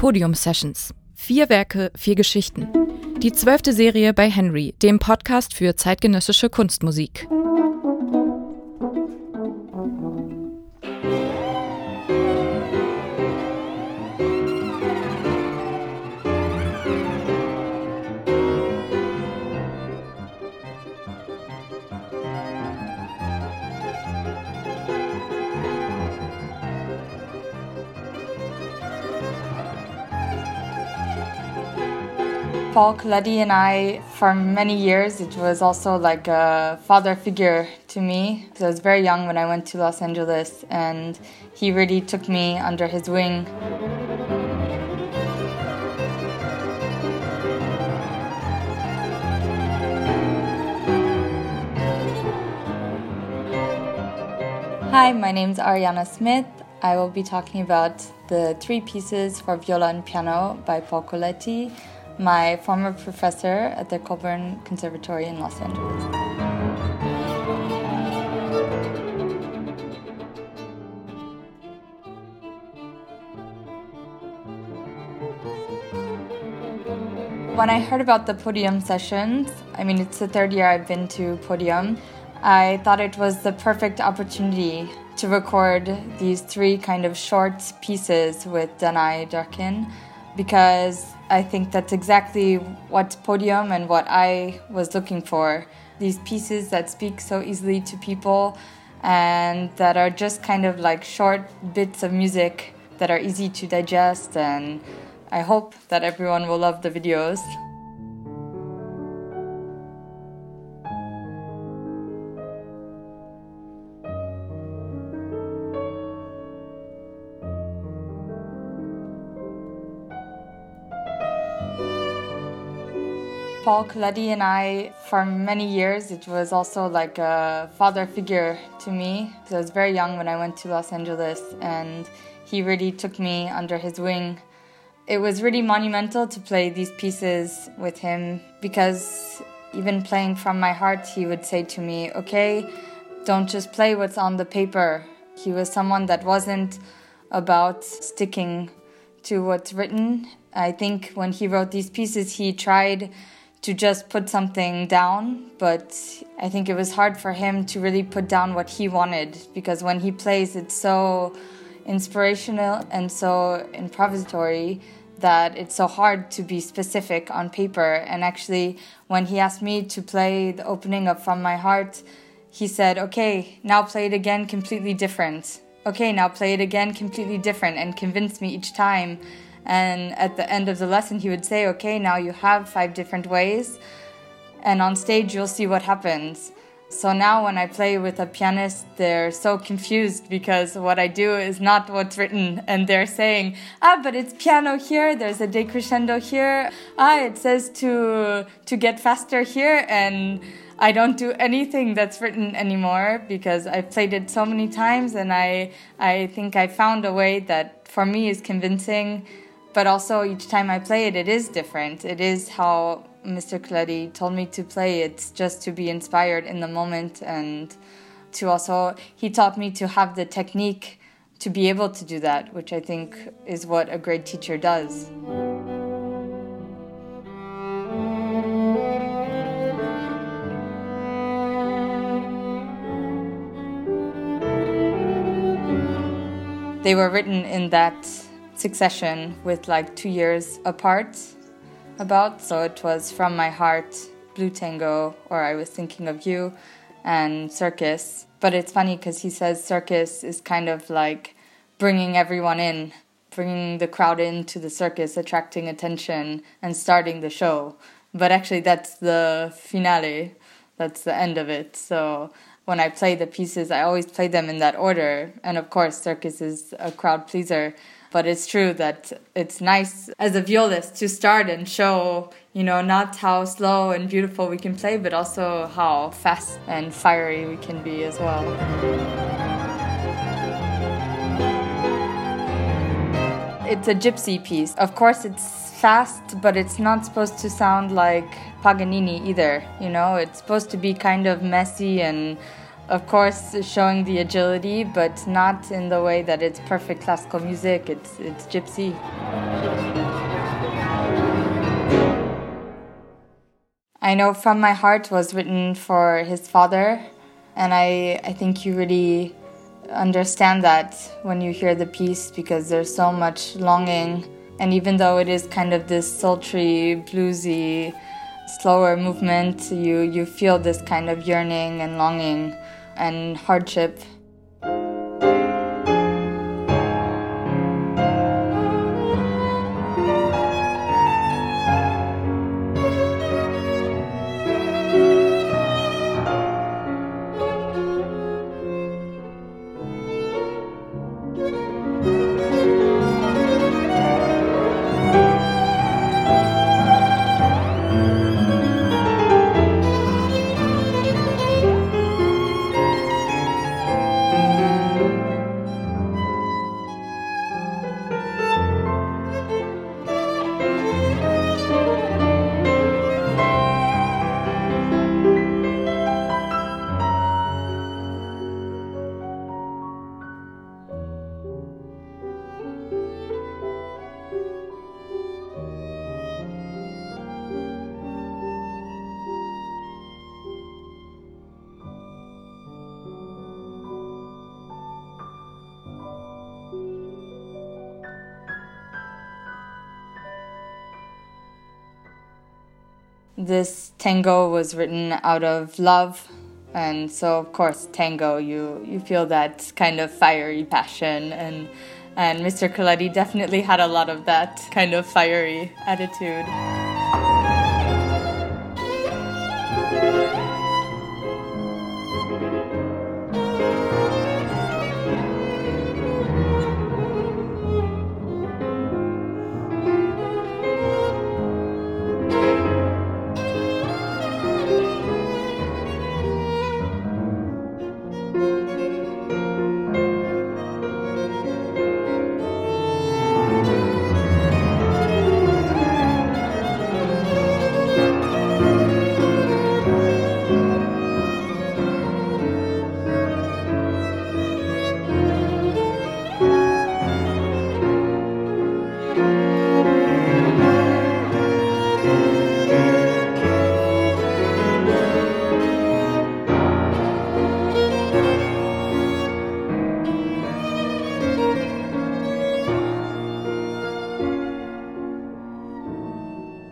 Podium Sessions. Vier Werke, vier Geschichten. Die zwölfte Serie bei Henry, dem Podcast für zeitgenössische Kunstmusik. Paul Coletti and I, for many years, it was also like a father figure to me. I was very young when I went to Los Angeles, and he really took me under his wing. Hi, my name is Arianna Smith. I will be talking about the three pieces for viola and piano by Paul Coletti my former professor at the Colburn Conservatory in Los Angeles. When I heard about the podium sessions, I mean, it's the third year I've been to Podium, I thought it was the perfect opportunity to record these three kind of short pieces with Danae Dörken because I think that's exactly what Podium and what I was looking for. These pieces that speak so easily to people and that are just kind of like short bits of music that are easy to digest. And I hope that everyone will love the videos. Paul Coletti and I, for many years, it was also like a father figure to me. I was very young when I went to Los Angeles, and he really took me under his wing. It was really monumental to play these pieces with him because even playing from my heart, he would say to me, Okay, don't just play what's on the paper. He was someone that wasn't about sticking to what's written. I think when he wrote these pieces, he tried to just put something down, but I think it was hard for him to really put down what he wanted because when he plays, it's so inspirational and so improvisatory that it's so hard to be specific on paper. And actually, when he asked me to play the opening of From My Heart, he said, Okay, now play it again completely different. Okay, now play it again completely different, and convinced me each time and at the end of the lesson, he would say, Okay, now you have five different ways. And on stage, you'll see what happens. So now, when I play with a pianist, they're so confused because what I do is not what's written. And they're saying, Ah, but it's piano here, there's a decrescendo here. Ah, it says to, to get faster here. And I don't do anything that's written anymore because I've played it so many times. And I, I think I found a way that for me is convincing but also each time I play it, it is different. It is how Mr. Coletti told me to play. It's just to be inspired in the moment and to also, he taught me to have the technique to be able to do that, which I think is what a great teacher does. They were written in that succession with like two years apart about. So it was From My Heart, Blue Tango, or I Was Thinking of You, and Circus. But it's funny because he says circus is kind of like bringing everyone in, bringing the crowd into the circus, attracting attention, and starting the show. But actually, that's the finale, that's the end of it. So when I play the pieces, I always play them in that order. And of course, circus is a crowd pleaser. But it's true that it's nice as a violist to start and show, you know, not how slow and beautiful we can play, but also how fast and fiery we can be as well. It's a gypsy piece. Of course, it's fast, but it's not supposed to sound like Paganini either. You know, it's supposed to be kind of messy and of course showing the agility but not in the way that it's perfect classical music. It's it's gypsy. I know From My Heart was written for his father, and I, I think you really understand that when you hear the piece because there's so much longing. And even though it is kind of this sultry, bluesy, slower movement, you, you feel this kind of yearning and longing and hardship. This tango was written out of love and so of course tango you you feel that kind of fiery passion and and Mr. Coletti definitely had a lot of that kind of fiery attitude.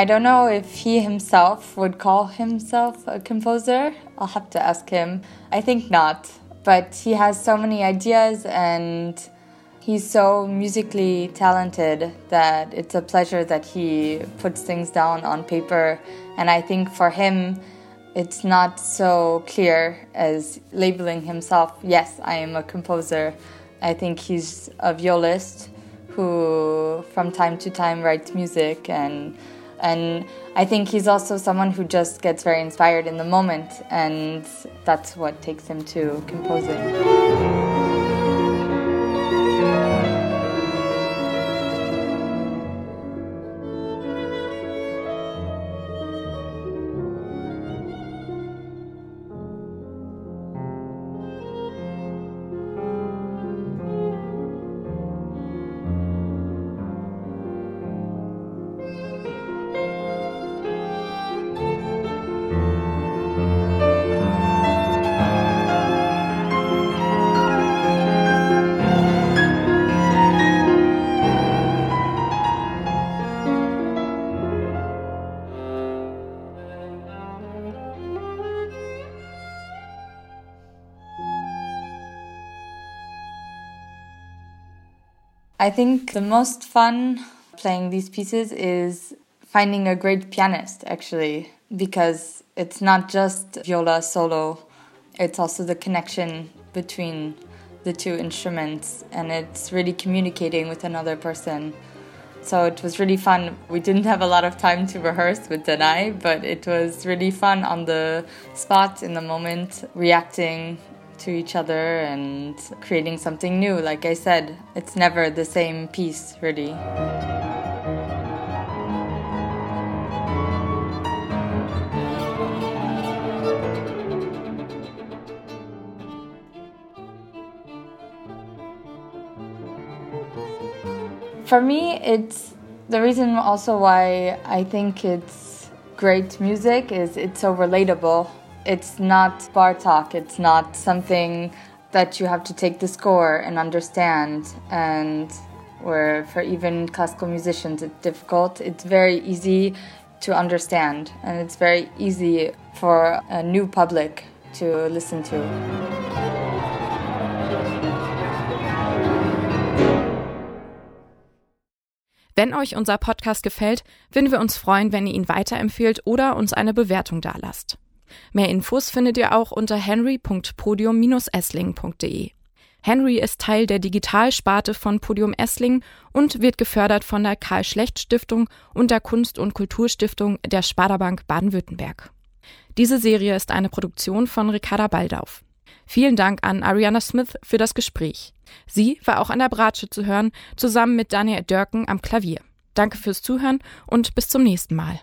I don't know if he himself would call himself a composer. I'll have to ask him. I think not. But he has so many ideas and he's so musically talented that it's a pleasure that he puts things down on paper. And I think for him, it's not so clear as labeling himself, yes, I am a composer. I think he's a violist who, from time to time, writes music and and I think he's also someone who just gets very inspired in the moment, and that's what takes him to composing. I think the most fun playing these pieces is finding a great pianist, actually, because it's not just viola solo, it's also the connection between the two instruments and it's really communicating with another person. So it was really fun. We didn't have a lot of time to rehearse with Danae, but it was really fun on the spot in the moment, reacting to each other and creating something new. Like I said, it's never the same piece, really. For me, it's The reason also why I think it's great music is it's so relatable. It's not bar talk, it's not something that you have to take the score and understand and where for even classical musicians it's difficult. It's very easy to understand and it's very easy for a new public to listen to. Wenn euch unser Podcast gefällt, würden wir uns freuen, wenn ihr ihn weiterempfehlt oder uns eine Bewertung dalasst. Mehr Infos findet ihr auch unter henry.podium-essling.de. Henry ist Teil der Digitalsparte von Podium Essling und wird gefördert von der Karl Schlecht Stiftung und der Kunst- und Kulturstiftung der Sparda-Bank Baden-Württemberg. Diese Serie ist eine Produktion von Ricarda Baldauf. Vielen Dank an Ariana Smith für das Gespräch. Sie war auch an der Bratsche zu hören, zusammen mit Daniel Dörken am Klavier. Danke fürs Zuhören und bis zum nächsten Mal.